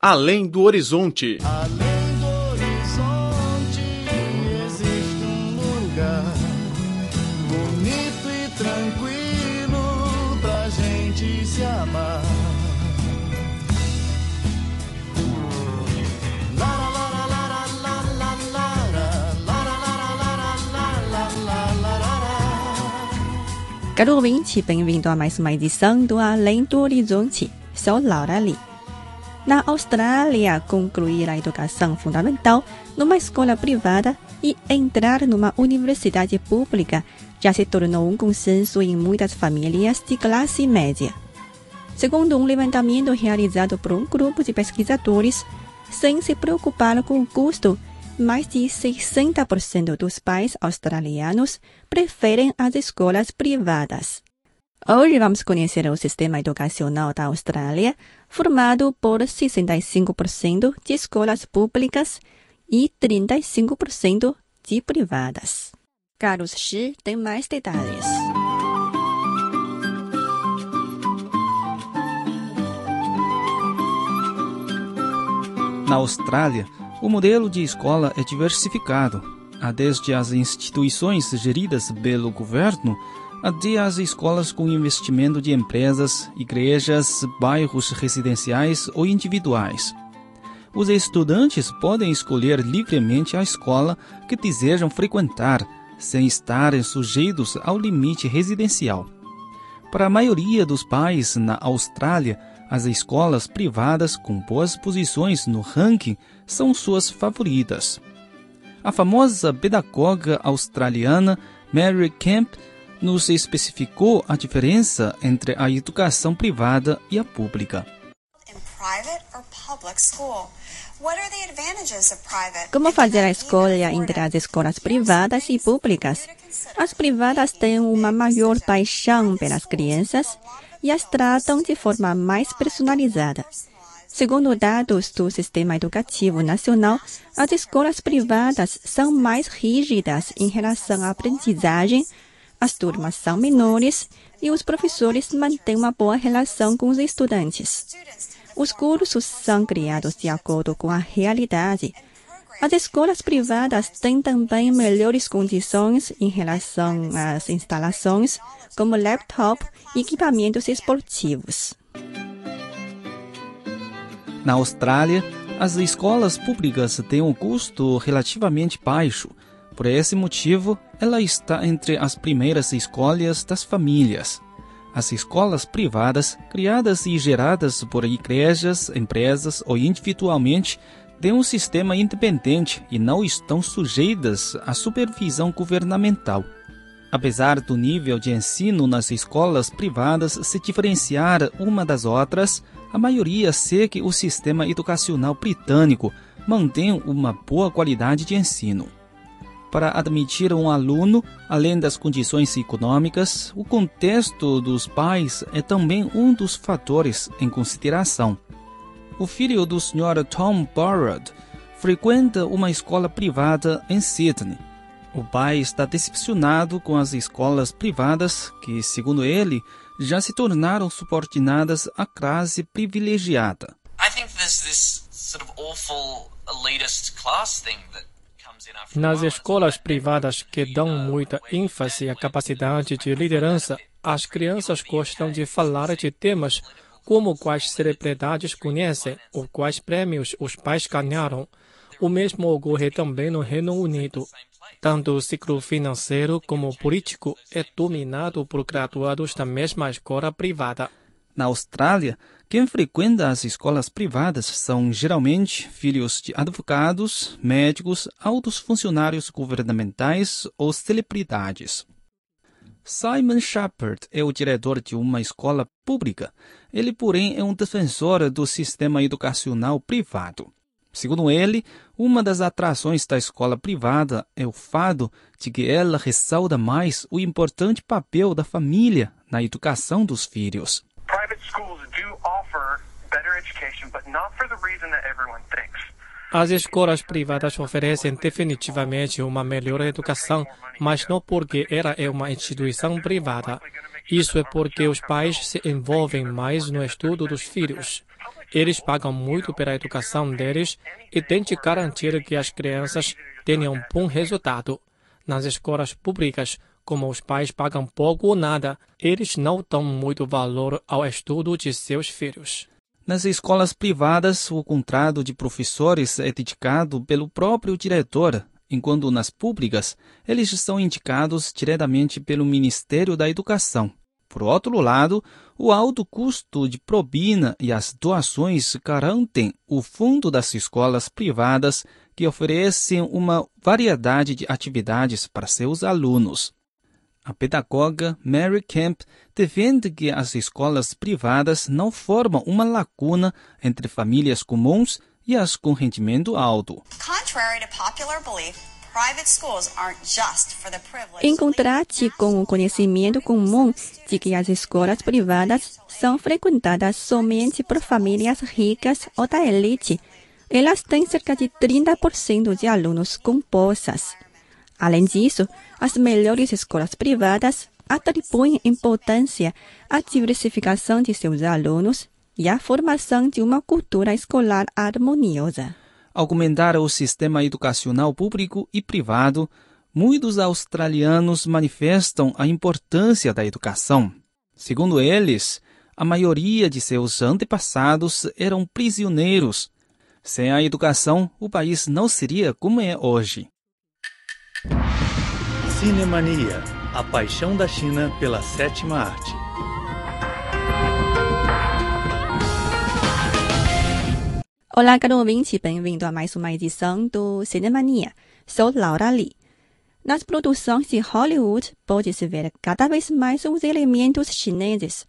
Além do horizonte. Além do horizonte existe um lugar bonito e tranquilo pra gente se amar. Caro ouvinte, bem-vindo a mais uma edição do Além do Horizonte. Sou Laura Lee. Na Austrália, concluir a educação fundamental numa escola privada e entrar numa universidade pública já se tornou um consenso em muitas famílias de classe média. Segundo um levantamento realizado por um grupo de pesquisadores, sem se preocupar com o custo, mais de 60% dos pais australianos preferem as escolas privadas. Hoje vamos conhecer o sistema educacional da Austrália, formado por 65% de escolas públicas e 35% de privadas. Carlos Shi tem mais detalhes. Na Austrália, o modelo de escola é diversificado. Há desde as instituições geridas pelo governo até as escolas com investimento de empresas, igrejas, bairros residenciais ou individuais. Os estudantes podem escolher livremente a escola que desejam frequentar, sem estarem sujeitos ao limite residencial. Para a maioria dos pais na Austrália, as escolas privadas com boas posições no ranking são suas favoritas. A famosa pedagoga australiana Mary Kemp nos especificou a diferença entre a educação privada e a pública. Como fazer a escolha entre as escolas privadas e públicas? As privadas têm uma maior paixão pelas crianças e as tratam de forma mais personalizada. Segundo dados do Sistema Educativo Nacional, as escolas privadas são mais rígidas em relação à aprendizagem, as turmas são menores e os professores mantêm uma boa relação com os estudantes. Os cursos são criados de acordo com a realidade. As escolas privadas têm também melhores condições em relação às instalações, como laptop e equipamentos esportivos. Na Austrália, as escolas públicas têm um custo relativamente baixo. Por esse motivo, ela está entre as primeiras escolhas das famílias. As escolas privadas, criadas e geradas por igrejas, empresas ou individualmente, têm um sistema independente e não estão sujeitas à supervisão governamental. Apesar do nível de ensino nas escolas privadas se diferenciar uma das outras, a maioria segue o sistema educacional britânico, mantém uma boa qualidade de ensino. Para admitir um aluno, além das condições econômicas, o contexto dos pais é também um dos fatores em consideração. O filho do Sr. Tom Burrard frequenta uma escola privada em Sydney. O pai está decepcionado com as escolas privadas que, segundo ele, já se tornaram subordinadas à classe privilegiada. I think this sort of awful elitist class thing that Nas escolas privadas que dão muita ênfase à capacidade de liderança, as crianças gostam de falar de temas como quais celebridades conhecem ou quais prêmios os pais ganharam. O mesmo ocorre também no Reino Unido. Tanto o ciclo financeiro como político é dominado por graduados da mesma escola privada. Na Austrália, quem frequenta as escolas privadas são geralmente filhos de advogados, médicos, altos funcionários governamentais ou celebridades. Simon Shepard é o diretor de uma escola pública. Ele, porém, é um defensor do sistema educacional privado. Segundo ele, uma das atrações da escola privada é o fato de que ela ressalta mais o importante papel da família na educação dos filhos. As escolas privadas oferecem definitivamente uma melhor educação, mas não porque ela é uma instituição privada. Isso é porque os pais se envolvem mais no estudo dos filhos. Eles pagam muito pela educação deles e de garantir que as crianças tenham um bom resultado. Nas escolas públicas, como os pais pagam pouco ou nada, eles não dão muito valor ao estudo de seus filhos. Nas escolas privadas, o contrato de professores é dedicado pelo próprio diretor, enquanto nas públicas, eles são indicados diretamente pelo Ministério da Educação. Por outro lado, o alto custo de propina e as doações garantem o fundo das escolas privadas que oferecem uma variedade de atividades para seus alunos. A pedagoga Mary Kemp defende que as escolas privadas não formam uma lacuna entre famílias comuns e as com rendimento alto. Contrary to popular belief, private schools aren't just for the privileged. Em contraste com o conhecimento comum de que as escolas privadas são frequentadas somente por famílias ricas ou da elite, elas têm cerca de 30% de alunos com bolsas. Além disso, as melhores escolas privadas atribuem importância à diversificação de seus alunos e à formação de uma cultura escolar harmoniosa. Ao comentar o sistema educacional público e privado, muitos australianos manifestam a importância da educação. Segundo eles, a maioria de seus antepassados eram prisioneiros. Sem a educação, o país não seria como é hoje. Cinemania, a paixão da China pela sétima arte. Olá, caro ouvinte, bem-vindo a mais uma edição do Cinemania. Sou Laura Lee. Nas produções de Hollywood, pode-se ver cada vez mais os elementos chineses.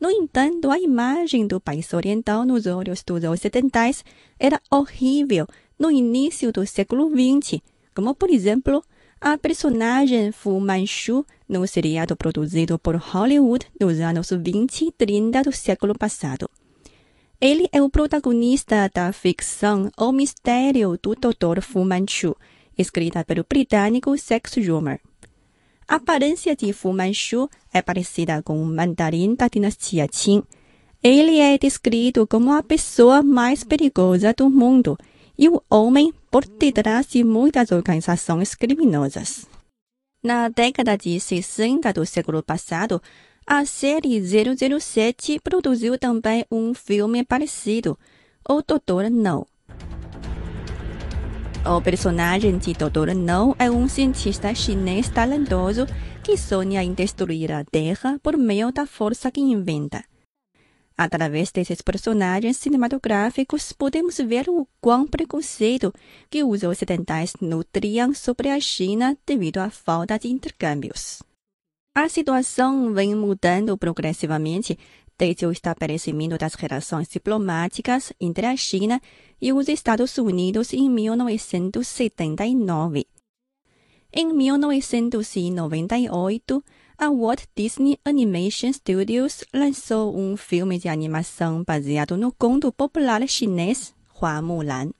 No entanto, a imagem do país oriental nos olhos dos ocidentais era horrível no início do século XX, como, por exemplo, a personagem Fu Manchu no seriado produzido por Hollywood nos anos 20 e 30 do século passado. Ele é o protagonista da ficção O Mistério do Dr. Fu Manchu, escrita pelo britânico Sex Schumer. A aparência de Fu Manchu é parecida com o mandarim da dinastia Qing. Ele é descrito como a pessoa mais perigosa do mundo e o homem por detrás de muitas organizações criminosas. Na década de 60 do século passado, a série 007 produziu também um filme parecido, O Doutor No. O personagem de Doutor No é um cientista chinês talentoso que sonha em destruir a Terra por meio da força que inventa. Através desses personagens cinematográficos, podemos ver o quão preconceito que os ocidentais nutriam sobre a China devido à falta de intercâmbios. A situação vem mudando progressivamente desde o estabelecimento das relações diplomáticas entre a China e os Estados Unidos em 1979. Em 1998, a Walt Disney Animation Studios lançou um filme de animação baseado no conto popular chinês Hua Mulan.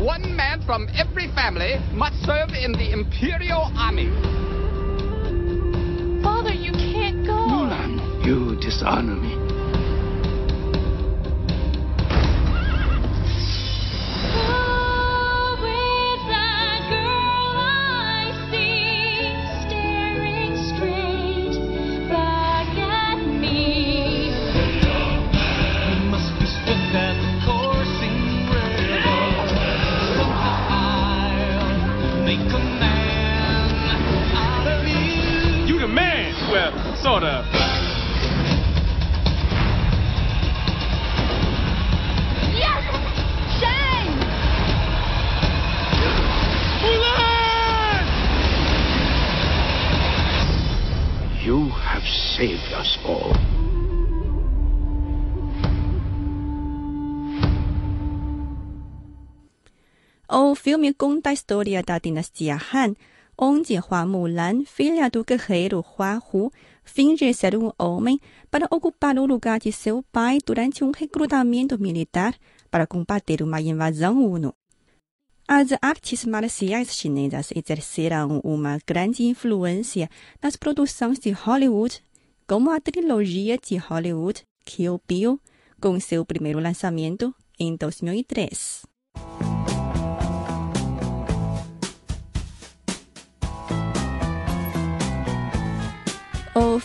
One man from every family must serve in the Imperial Army. Somehow I'll make a man out of you. You the man! Well, sort of. O filme conta a história da dinastia Han, onde Hua Mulan, filha do guerreiro Hua Hu, finge ser um homem para ocupar o lugar de seu pai durante um recrutamento militar. Para combater uma invasão UNO. As artes marciais chinesas exerceram uma grande influência nas produções de Hollywood, como a trilogia de Hollywood Kill Bill, com seu primeiro lançamento em 2003.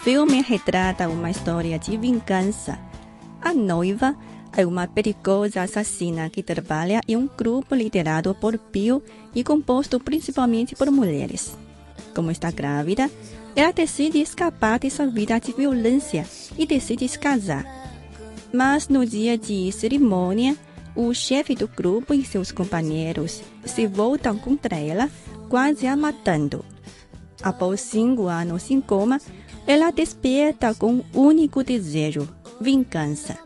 Filme retrata uma história de vingança. A noiva é uma perigosa assassina que trabalha em um grupo liderado por Bill e composto principalmente por mulheres. Como está grávida, ela decide escapar de sua vida de violência e decide se casar. Mas no dia de cerimônia, o chefe do grupo e seus companheiros se voltam contra ela, quase a matando. Após cinco anos em coma, ela desperta com um único desejo: vingança.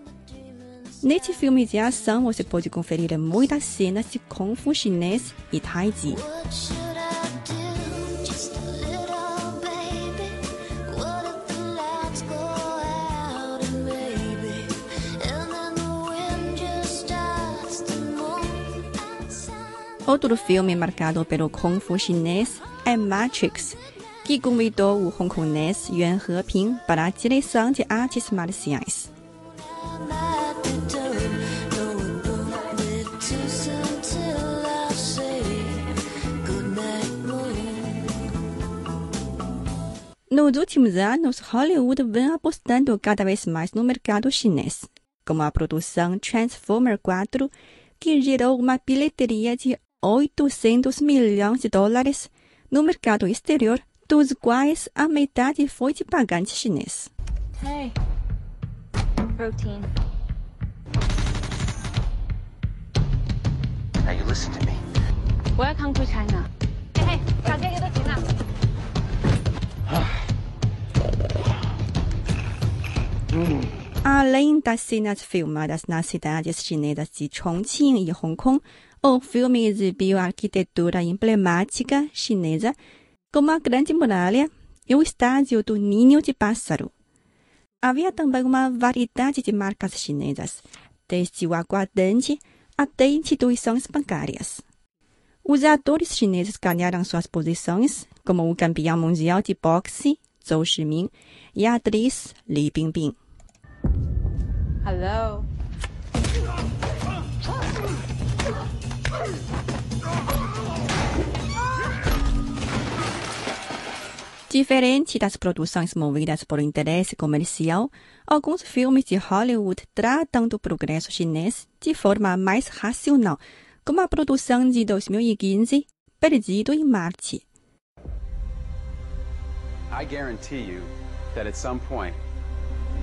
Neste filme de ação, você pode conferir muitas cenas de Kung Fu chinês e Tai Chi. Outro filme marcado pelo Kung Fu chinês é Matrix, que convidou o hongkonês Yuan Heping para a direção de artes marciais. Nos últimos anos, Hollywood vem apostando cada vez mais no mercado chinês, como a produção Transformer 4, que gerou uma bilheteria de 800 milhões de dólares no mercado exterior, dos quais a metade foi de pagante chinês. Hey. Protein. Now you listen to me. Welcome to China. Hey, 搞这个都行了。 Além das cenas filmadas nas cidades chinesas de Chongqing e Hong Kong, o filme exibiu a arquitetura emblemática chinesa, como a Grande Muralha e o estádio do Ninho de Pássaro. Havia também uma variedade de marcas chinesas, desde o aguardente até instituições bancárias. Os atores chineses ganharam suas posições, como o campeão mundial de boxe, Zhou Shiming, e a atriz Li Bingbing. Hello. Diferente das produções movidas por interesse comercial, alguns filmes de Hollywood tratam do progresso chinês de forma mais racional, como a produção de 2015, Perdido em Marte. I guarantee you that at some point,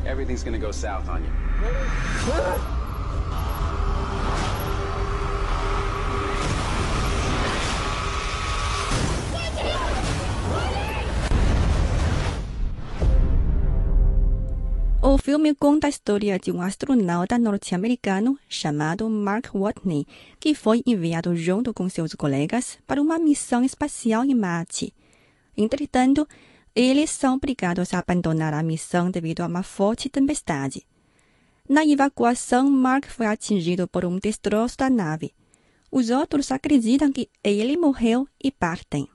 everything's gonna go south on you. O filme conta a história de um astronauta norte-americano chamado Mark Watney, que foi enviado junto com seus colegas para uma missão espacial em Marte. Entretanto, eles são obrigados a abandonar a missão devido a uma forte tempestade. Na evacuação, Mark foi atingido por um destroço da nave. Os outros acreditam que ele morreu e partem.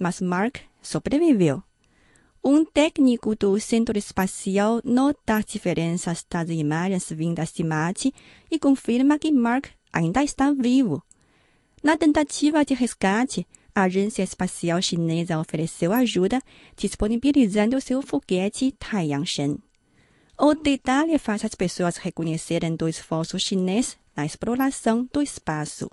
Mas Mark sobreviveu. Um técnico do Centro Espacial nota as diferenças das imagens vindas de Marte e confirma que Mark ainda está vivo. Na tentativa de resgate, a Agência Espacial Chinesa ofereceu ajuda, disponibilizando seu foguete Taiyangshen. O detalhe faz as pessoas reconhecerem o esforço chinês na exploração do espaço.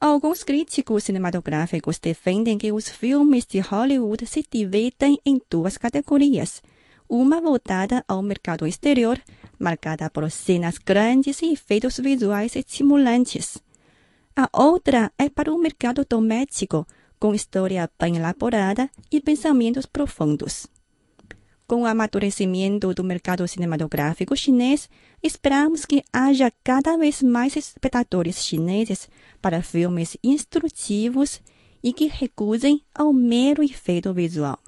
Alguns críticos cinematográficos defendem que os filmes de Hollywood se dividem em duas categorias. Uma voltada ao mercado exterior, marcada por cenas grandes e efeitos visuais estimulantes. A outra é para o mercado doméstico, com história bem elaborada e pensamentos profundos. Com o amadurecimento do mercado cinematográfico chinês, esperamos que haja cada vez mais espectadores chineses para filmes instrutivos e que recusem ao mero efeito visual.